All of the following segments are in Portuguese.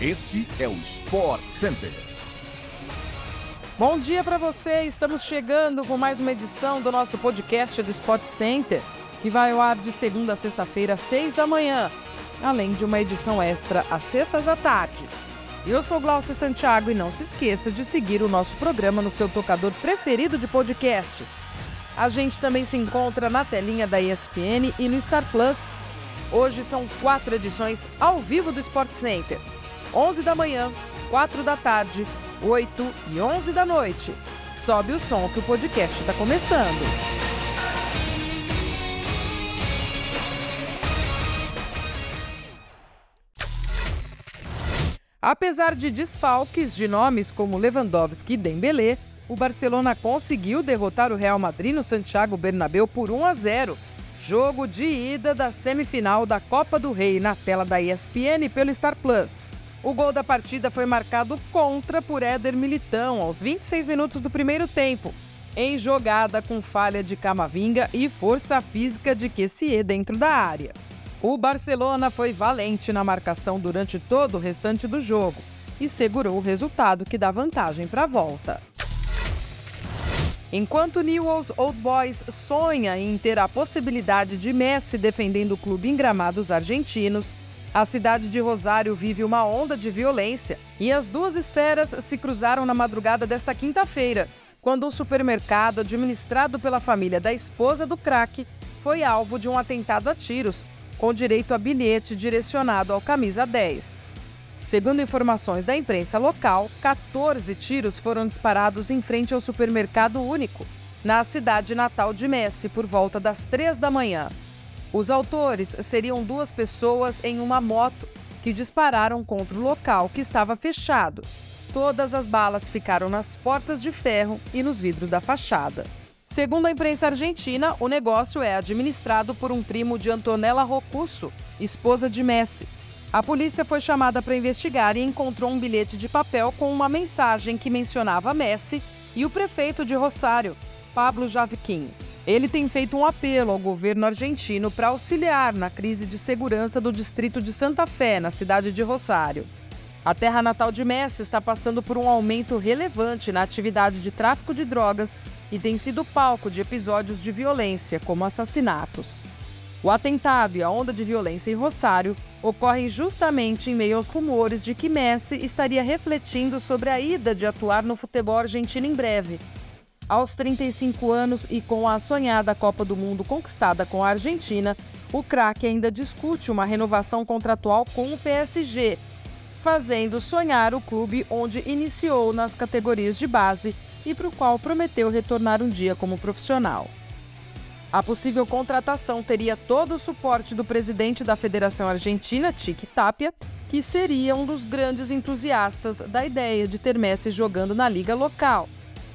Este é o Sport Center. Bom dia para você. Estamos chegando com mais uma edição do nosso podcast do Sport Center, que vai ao ar de segunda a sexta-feira, às seis da manhã, além de uma edição extra às sextas da tarde. Eu sou Glaucia Santiago e não se esqueça de seguir o nosso programa no seu tocador preferido de podcasts. A gente também se encontra na telinha da ESPN e no Star Plus. Hoje são quatro edições ao vivo do Sport Center. 11 da manhã, 4 da tarde, 8 e 11 da noite. Sobe o som que o podcast está começando. Apesar de desfalques de nomes como Lewandowski e Dembélé, o Barcelona conseguiu derrotar o Real Madrid no Santiago Bernabéu por 1 a 0. Jogo de ida da semifinal da Copa do Rei na tela da ESPN pelo Star Plus. O gol da partida foi marcado contra por Éder Militão aos 26 minutos do primeiro tempo, em jogada com falha de Camavinga e força física de Kessie dentro da área. O Barcelona foi valente na marcação durante todo o restante do jogo e segurou o resultado que dá vantagem para a volta. Enquanto Newell's Old Boys sonha em ter a possibilidade de Messi defendendo o clube em gramados argentinos, a cidade de Rosário vive uma onda de violência e as duas esferas se cruzaram na madrugada desta quinta-feira, quando um supermercado administrado pela família da esposa do craque foi alvo de um atentado a tiros, com direito a bilhete direcionado ao camisa 10. Segundo informações da imprensa local, 14 tiros foram disparados em frente ao supermercado único, na cidade natal de Messi, por volta das 3 da manhã. Os autores seriam duas pessoas em uma moto que dispararam contra o local que estava fechado. Todas as balas ficaram nas portas de ferro e nos vidros da fachada. Segundo a imprensa argentina, o negócio é administrado por um primo de Antonella Rocusso, esposa de Messi. A polícia foi chamada para investigar e encontrou um bilhete de papel com uma mensagem que mencionava Messi e o prefeito de Rosário, Pablo Javiquim. Ele tem feito um apelo ao governo argentino para auxiliar na crise de segurança do distrito de Santa Fé, na cidade de Rosário. A terra natal de Messi está passando por um aumento relevante na atividade de tráfico de drogas e tem sido palco de episódios de violência, como assassinatos. O atentado e a onda de violência em Rosário ocorrem justamente em meio aos rumores de que Messi estaria refletindo sobre a ida de atuar no futebol argentino em breve, aos 35 anos e com a sonhada Copa do Mundo conquistada com a Argentina, o craque ainda discute uma renovação contratual com o PSG, fazendo sonhar o clube onde iniciou nas categorias de base e para o qual prometeu retornar um dia como profissional. A possível contratação teria todo o suporte do presidente da Federação Argentina, Tique Tapia, que seria um dos grandes entusiastas da ideia de ter Messi jogando na liga local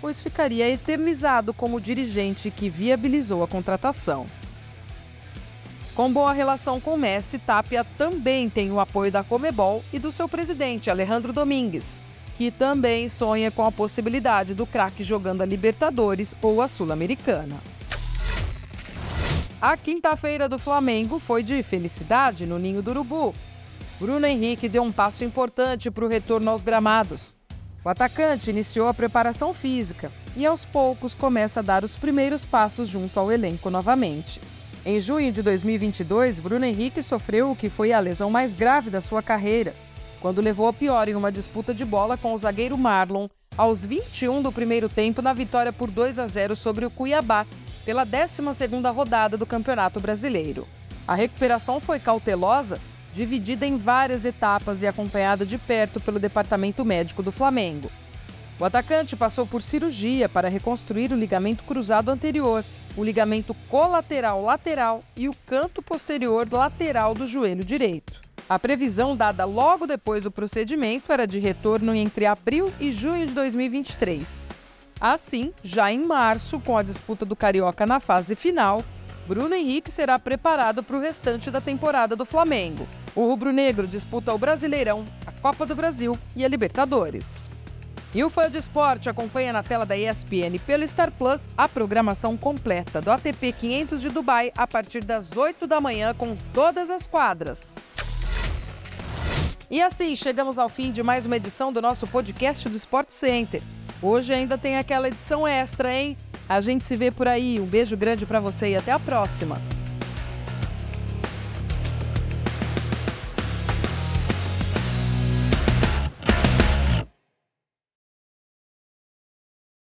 pois ficaria eternizado como dirigente que viabilizou a contratação. Com boa relação com Messi, Tapia também tem o apoio da Comebol e do seu presidente, Alejandro Domingues, que também sonha com a possibilidade do craque jogando a Libertadores ou a Sul-Americana. A quinta-feira do Flamengo foi de felicidade no Ninho do Urubu. Bruno Henrique deu um passo importante para o retorno aos gramados. O atacante iniciou a preparação física e aos poucos começa a dar os primeiros passos junto ao elenco novamente. Em junho de 2022, Bruno Henrique sofreu o que foi a lesão mais grave da sua carreira, quando levou a pior em uma disputa de bola com o zagueiro Marlon aos 21 do primeiro tempo na vitória por 2 a 0 sobre o Cuiabá pela 12ª rodada do Campeonato Brasileiro. A recuperação foi cautelosa dividida em várias etapas e acompanhada de perto pelo departamento médico do Flamengo. O atacante passou por cirurgia para reconstruir o ligamento cruzado anterior, o ligamento colateral lateral e o canto posterior lateral do joelho direito. A previsão dada logo depois do procedimento era de retorno entre abril e junho de 2023. Assim, já em março, com a disputa do Carioca na fase final, Bruno Henrique será preparado para o restante da temporada do Flamengo. O rubro-negro disputa o Brasileirão, a Copa do Brasil e a Libertadores. E o Fã de Esporte acompanha na tela da ESPN pelo Star Plus a programação completa do ATP 500 de Dubai a partir das 8 da manhã com todas as quadras. E assim, chegamos ao fim de mais uma edição do nosso podcast do Sport Center. Hoje ainda tem aquela edição extra, hein? A gente se vê por aí. Um beijo grande para você e até a próxima.